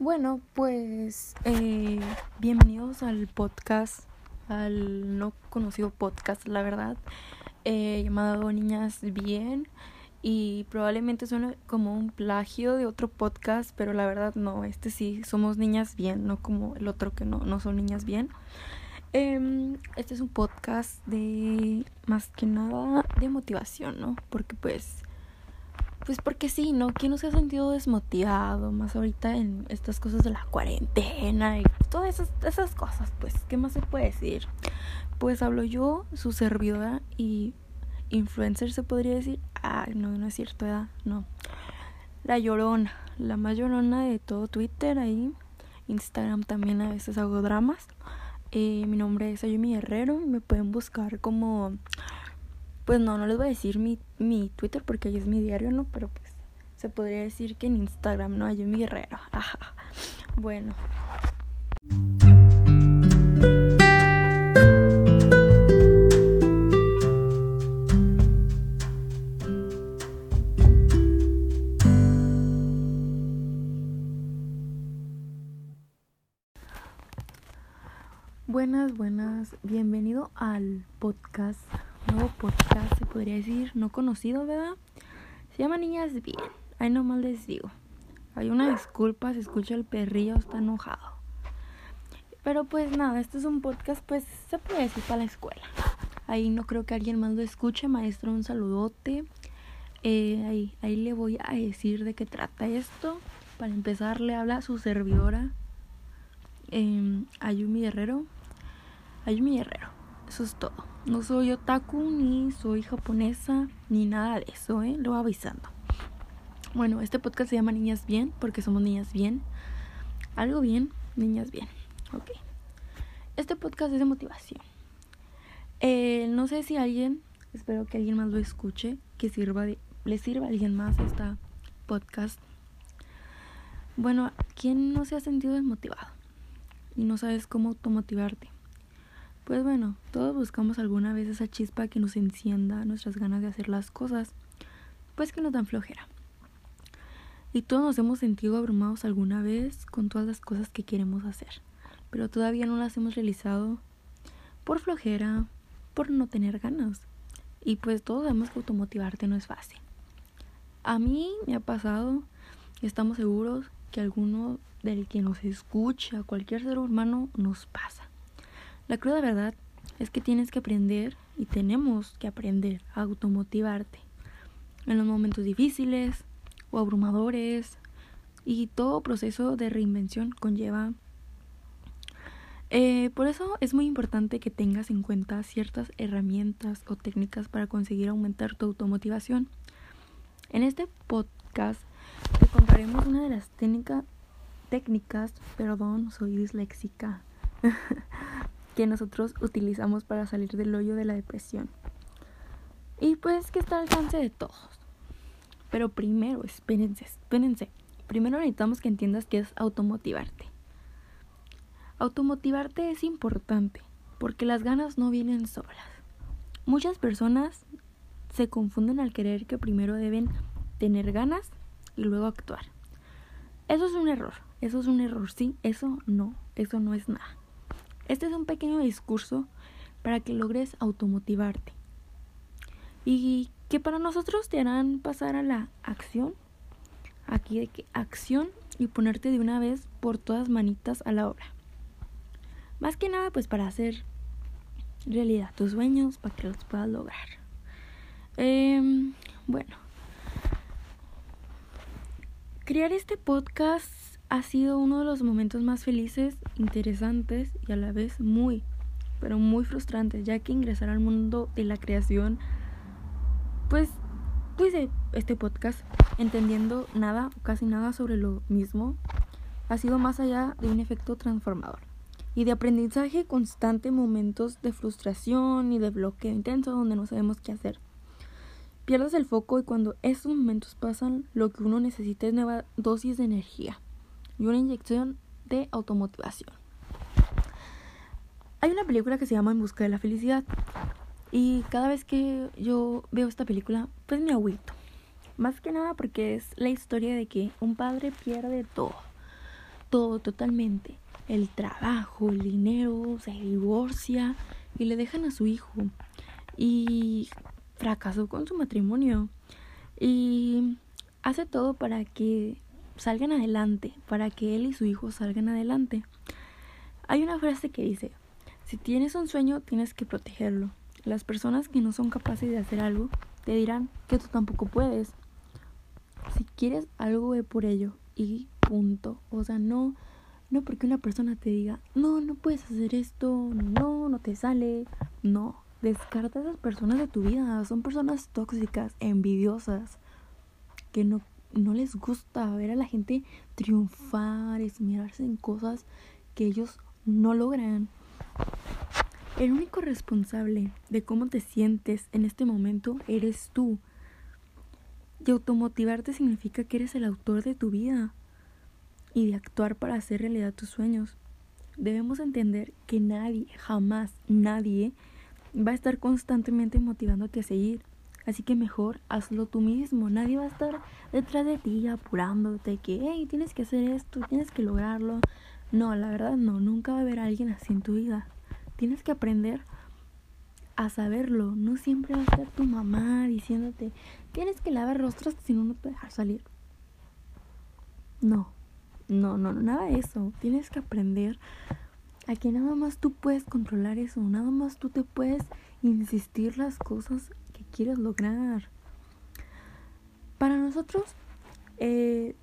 Bueno, pues eh, bienvenidos al podcast, al no conocido podcast, la verdad, eh, llamado Niñas Bien. Y probablemente suene como un plagio de otro podcast, pero la verdad no, este sí, somos niñas bien, no como el otro que no, no son niñas bien. Eh, este es un podcast de más que nada de motivación, ¿no? Porque pues pues porque sí, ¿no? ¿Quién no se ha sentido desmotivado? Más ahorita en estas cosas de la cuarentena y todas esas, esas cosas, pues, ¿qué más se puede decir? Pues hablo yo, su servidora y influencer se podría decir. Ay, no, no es cierto, ¿verdad? No. La llorona, la más llorona de todo Twitter ahí. Instagram también a veces hago dramas. Eh, mi nombre es Ayumi Herrero y me pueden buscar como pues no, no les voy a decir mi, mi Twitter porque ahí es mi diario, ¿no? Pero pues se podría decir que en Instagram, ¿no? Hay un guerrero. Bueno. Buenas, buenas. Bienvenido al podcast podcast, se podría decir, no conocido, ¿verdad? Se llama Niñas Bien. Ahí nomás les digo. Hay una disculpa, se escucha el perrillo, está enojado. Pero pues nada, este es un podcast, pues se puede decir para la escuela. Ahí no creo que alguien más lo escuche. Maestro, un saludote. Eh, ahí, ahí le voy a decir de qué trata esto. Para empezar, le habla su servidora, eh, Ayumi Guerrero. Ayumi Guerrero, eso es todo. No soy otaku, ni soy japonesa, ni nada de eso, ¿eh? Lo avisando. Bueno, este podcast se llama Niñas Bien, porque somos niñas bien. Algo bien, niñas bien. Ok. Este podcast es de motivación. Eh, no sé si alguien, espero que alguien más lo escuche, que sirva le sirva a alguien más esta podcast. Bueno, ¿quién no se ha sentido desmotivado? Y no sabes cómo automotivarte. Pues bueno, todos buscamos alguna vez esa chispa que nos encienda nuestras ganas de hacer las cosas, pues que nos dan flojera. Y todos nos hemos sentido abrumados alguna vez con todas las cosas que queremos hacer, pero todavía no las hemos realizado por flojera, por no tener ganas. Y pues todos sabemos que automotivarte no es fácil. A mí me ha pasado, y estamos seguros que alguno del que nos escucha, cualquier ser humano, nos pasa. La cruda verdad es que tienes que aprender y tenemos que aprender a automotivarte en los momentos difíciles o abrumadores y todo proceso de reinvención conlleva. Eh, por eso es muy importante que tengas en cuenta ciertas herramientas o técnicas para conseguir aumentar tu automotivación. En este podcast te contaremos una de las técnicas, técnicas, perdón, soy disléxica, que nosotros utilizamos para salir del hoyo de la depresión. Y pues que está al alcance de todos. Pero primero, espérense, espérense. Primero necesitamos que entiendas que es automotivarte. Automotivarte es importante porque las ganas no vienen solas. Muchas personas se confunden al creer que primero deben tener ganas y luego actuar. Eso es un error, eso es un error, sí, eso no, eso no es nada. Este es un pequeño discurso para que logres automotivarte y que para nosotros te harán pasar a la acción, aquí de que acción y ponerte de una vez por todas manitas a la obra. Más que nada pues para hacer realidad tus sueños, para que los puedas lograr. Em, bueno, crear este podcast ha sido uno de los momentos más felices, interesantes y a la vez muy, pero muy frustrantes, ya que ingresar al mundo de la creación, pues, pues este podcast, entendiendo nada o casi nada sobre lo mismo, ha sido más allá de un efecto transformador y de aprendizaje constante, momentos de frustración y de bloqueo intenso donde no sabemos qué hacer. Pierdes el foco y cuando esos momentos pasan, lo que uno necesita es nueva dosis de energía y una inyección de automotivación. Hay una película que se llama En busca de la felicidad y cada vez que yo veo esta película, pues me Más que nada porque es la historia de que un padre pierde todo. todo totalmente. El trabajo, el dinero, se divorcia y le dejan a su hijo. Y fracasó con su matrimonio. Y hace todo para que salgan adelante, para que él y su hijo salgan adelante. Hay una frase que dice, si tienes un sueño tienes que protegerlo. Las personas que no son capaces de hacer algo te dirán que tú tampoco puedes. Si quieres algo, ve por ello y punto. O sea, no, no porque una persona te diga, no, no puedes hacer esto, no, no te sale. No, descarta esas personas de tu vida. Son personas tóxicas, envidiosas, que no, no les gusta ver a la gente triunfar, esmerarse en cosas que ellos no logran. El único responsable de cómo te sientes en este momento eres tú. Y automotivarte significa que eres el autor de tu vida y de actuar para hacer realidad tus sueños. Debemos entender que nadie, jamás nadie, va a estar constantemente motivándote a seguir. Así que mejor hazlo tú mismo. Nadie va a estar detrás de ti apurándote que, hey, tienes que hacer esto, tienes que lograrlo. No, la verdad no, nunca va a haber alguien así en tu vida. Tienes que aprender a saberlo. No siempre va a estar tu mamá diciéndote, tienes que lavar rostros si no, no te dejar salir. No, no, no, nada de eso. Tienes que aprender a que nada más tú puedes controlar eso. Nada más tú te puedes insistir las cosas quieres lograr. Para nosotros, eh,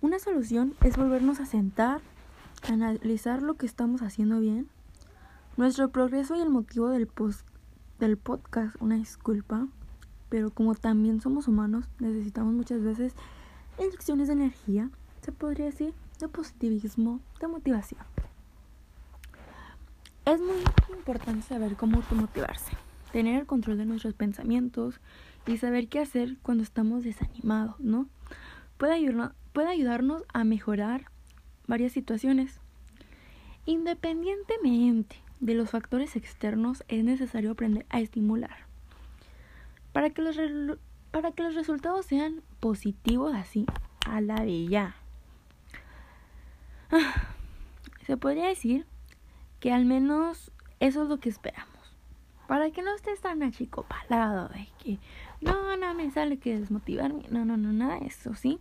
una solución es volvernos a sentar, analizar lo que estamos haciendo bien nuestro progreso y el motivo del, post, del podcast, una disculpa, pero como también somos humanos, necesitamos muchas veces inyecciones de energía, se podría decir, de positivismo, de motivación. Es muy importante saber cómo automotivarse, tener el control de nuestros pensamientos y saber qué hacer cuando estamos desanimados, ¿no? Puede ayudarnos, a mejorar varias situaciones. Independientemente de los factores externos es necesario aprender a estimular. Para que los, para que los resultados sean positivos así, a la ya. Ah, se podría decir que al menos eso es lo que esperamos. Para que no estés tan achicopalado de que no, no me sale que desmotivarme. No, no, no, nada de eso, ¿sí?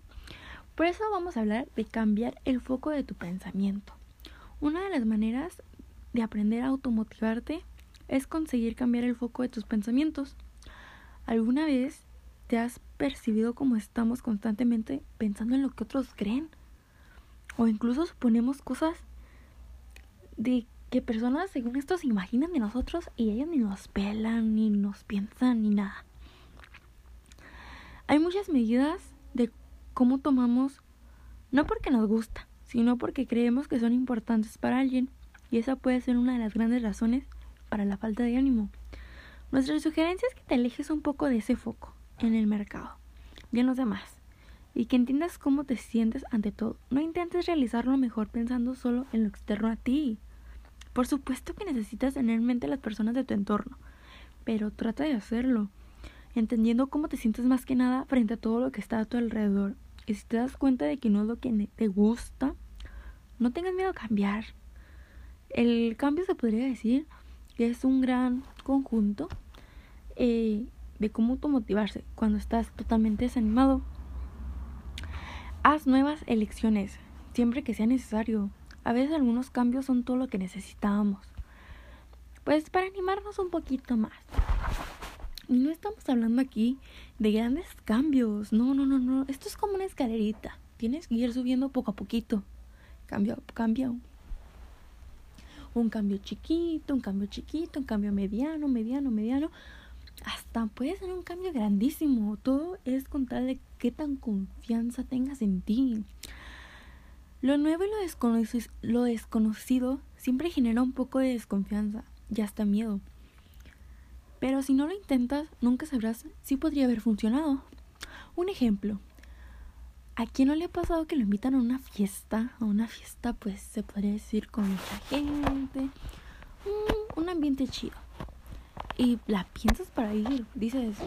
Por eso vamos a hablar de cambiar el foco de tu pensamiento. Una de las maneras de aprender a automotivarte es conseguir cambiar el foco de tus pensamientos. ¿Alguna vez te has percibido como estamos constantemente pensando en lo que otros creen? O incluso suponemos cosas de que personas según esto se imaginan de nosotros y ellos ni nos pelan, ni nos piensan, ni nada. Hay muchas medidas de cómo tomamos, no porque nos gusta, sino porque creemos que son importantes para alguien y esa puede ser una de las grandes razones para la falta de ánimo. Nuestra sugerencia es que te alejes un poco de ese foco en el mercado y en los demás y que entiendas cómo te sientes ante todo. No intentes realizarlo mejor pensando solo en lo externo a ti. Por supuesto que necesitas tener en mente a las personas de tu entorno, pero trata de hacerlo, entendiendo cómo te sientes más que nada frente a todo lo que está a tu alrededor. Y si te das cuenta de que no es lo que te gusta, no tengas miedo a cambiar. El cambio se podría decir que es un gran conjunto eh, de cómo automotivarse cuando estás totalmente desanimado. Haz nuevas elecciones siempre que sea necesario. A veces algunos cambios son todo lo que necesitamos. Pues para animarnos un poquito más. No estamos hablando aquí de grandes cambios. No, no, no, no. Esto es como una escalerita. Tienes que ir subiendo poco a poquito. Cambio, cambio, un cambio chiquito, un cambio chiquito, un cambio mediano, mediano, mediano, hasta puede ser un cambio grandísimo. Todo es con tal de qué tan confianza tengas en ti. Lo nuevo y lo desconocido, siempre genera un poco de desconfianza y hasta miedo. Pero si no lo intentas, nunca sabrás si podría haber funcionado. Un ejemplo, ¿A quién no le ha pasado que lo invitan a una fiesta? A una fiesta, pues se podría decir con mucha gente. un ambiente chido. Y la piensas para ir. Dices,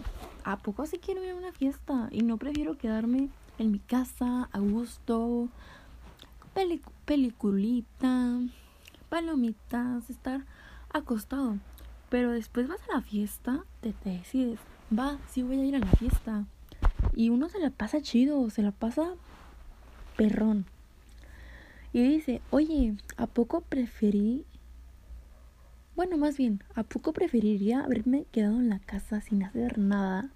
¿a poco sí quiero ir a una fiesta? Y no prefiero quedarme en mi casa, a gusto, peliculita, palomitas, estar acostado. Pero después vas a la fiesta, te, te decides, va, sí voy a ir a la fiesta. Y uno se la pasa chido, se la pasa perrón. Y dice, oye, ¿a poco preferí... Bueno, más bien, ¿a poco preferiría haberme quedado en la casa sin hacer nada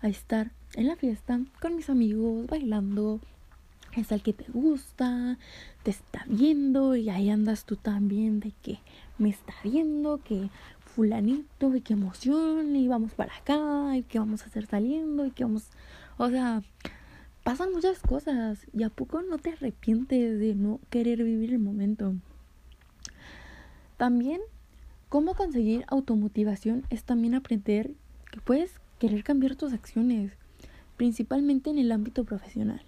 a estar en la fiesta con mis amigos, bailando, es el que te gusta, te está viendo y ahí andas tú también de que me está viendo, que fulanito y qué emoción y vamos para acá y qué vamos a hacer saliendo y qué vamos, o sea, pasan muchas cosas y a poco no te arrepientes de no querer vivir el momento. También cómo conseguir automotivación es también aprender que puedes querer cambiar tus acciones, principalmente en el ámbito profesional.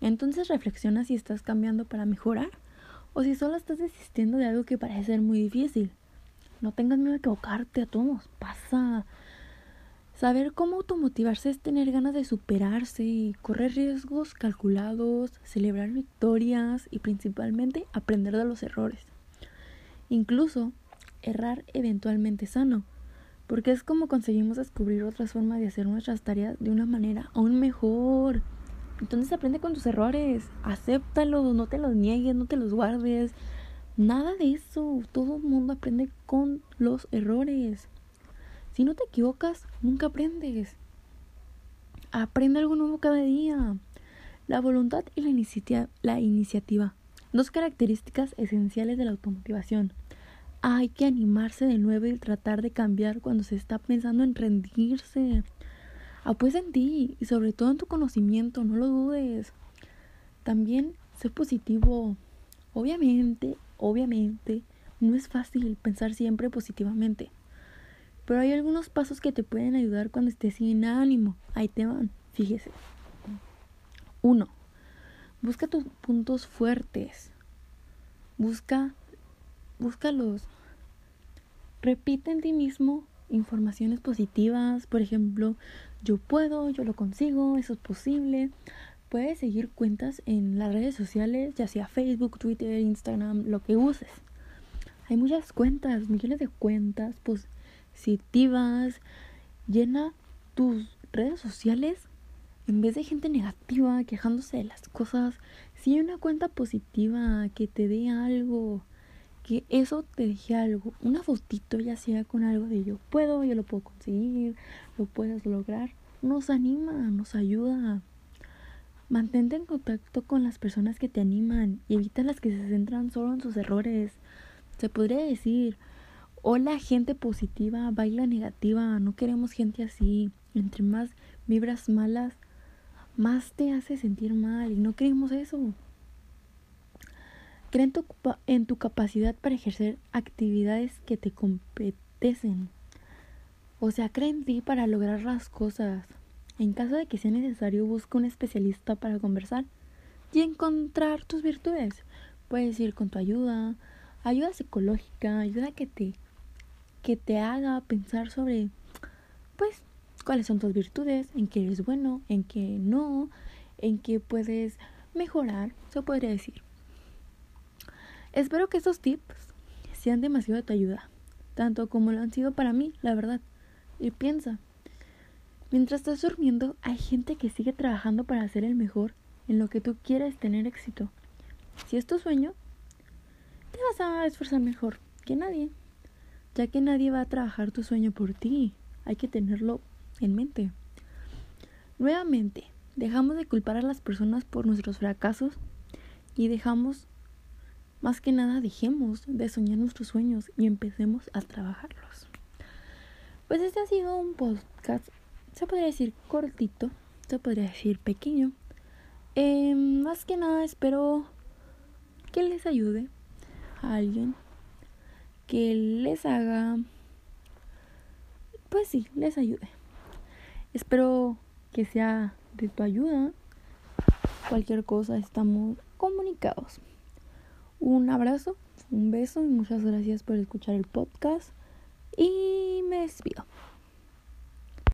Entonces reflexiona si estás cambiando para mejorar o si solo estás desistiendo de algo que parece ser muy difícil. No tengas miedo a equivocarte, a todos pasa. Saber cómo automotivarse es tener ganas de superarse, y correr riesgos calculados, celebrar victorias y principalmente aprender de los errores. Incluso errar eventualmente sano, porque es como conseguimos descubrir otras formas de hacer nuestras tareas de una manera aún mejor. Entonces aprende con tus errores, acéptalos, no te los niegues, no te los guardes. Nada de eso, todo el mundo aprende con los errores. Si no te equivocas, nunca aprendes. Aprende algo nuevo cada día. La voluntad y la, la iniciativa. Dos características esenciales de la automotivación. Hay que animarse de nuevo y tratar de cambiar cuando se está pensando en rendirse. Apuesta en ti y sobre todo en tu conocimiento, no lo dudes. También sé positivo. Obviamente, obviamente, no es fácil pensar siempre positivamente. Pero hay algunos pasos que te pueden ayudar cuando estés sin ánimo. Ahí te van, fíjese. Uno, busca tus puntos fuertes. Busca, búscalos. Repite en ti mismo informaciones positivas, por ejemplo, yo puedo, yo lo consigo, eso es posible. Puedes seguir cuentas en las redes sociales, ya sea Facebook, Twitter, Instagram, lo que uses. Hay muchas cuentas, millones de cuentas positivas. Llena tus redes sociales en vez de gente negativa quejándose de las cosas. Si hay una cuenta positiva que te dé algo, que eso te deje algo, una fotito ya sea con algo de yo puedo, yo lo puedo conseguir, lo puedes lograr, nos anima, nos ayuda. Mantente en contacto con las personas que te animan y evita las que se centran solo en sus errores. Se podría decir, hola gente positiva, baila negativa, no queremos gente así. Entre más vibras malas, más te hace sentir mal y no queremos eso. Cree en tu, en tu capacidad para ejercer actividades que te competecen. O sea, cree en ti para lograr las cosas. En caso de que sea necesario, busca un especialista para conversar y encontrar tus virtudes. Puedes ir con tu ayuda, ayuda psicológica, ayuda que te que te haga pensar sobre pues cuáles son tus virtudes, en qué eres bueno, en qué no, en qué puedes mejorar, se podría decir. Espero que estos tips sean demasiado de tu ayuda, tanto como lo han sido para mí, la verdad. Y piensa, mientras estás durmiendo hay gente que sigue trabajando para ser el mejor en lo que tú quieres tener éxito. Si es tu sueño, te vas a esforzar mejor que nadie, ya que nadie va a trabajar tu sueño por ti. Hay que tenerlo en mente. Nuevamente, dejamos de culpar a las personas por nuestros fracasos y dejamos más que nada dejemos de soñar nuestros sueños y empecemos a trabajarlos. Pues este ha sido un podcast, se podría decir cortito, se podría decir pequeño. Eh, más que nada espero que les ayude a alguien, que les haga, pues sí, les ayude. Espero que sea de tu ayuda. Cualquier cosa estamos comunicados. Un abrazo, un beso y muchas gracias por escuchar el podcast. Y me despido.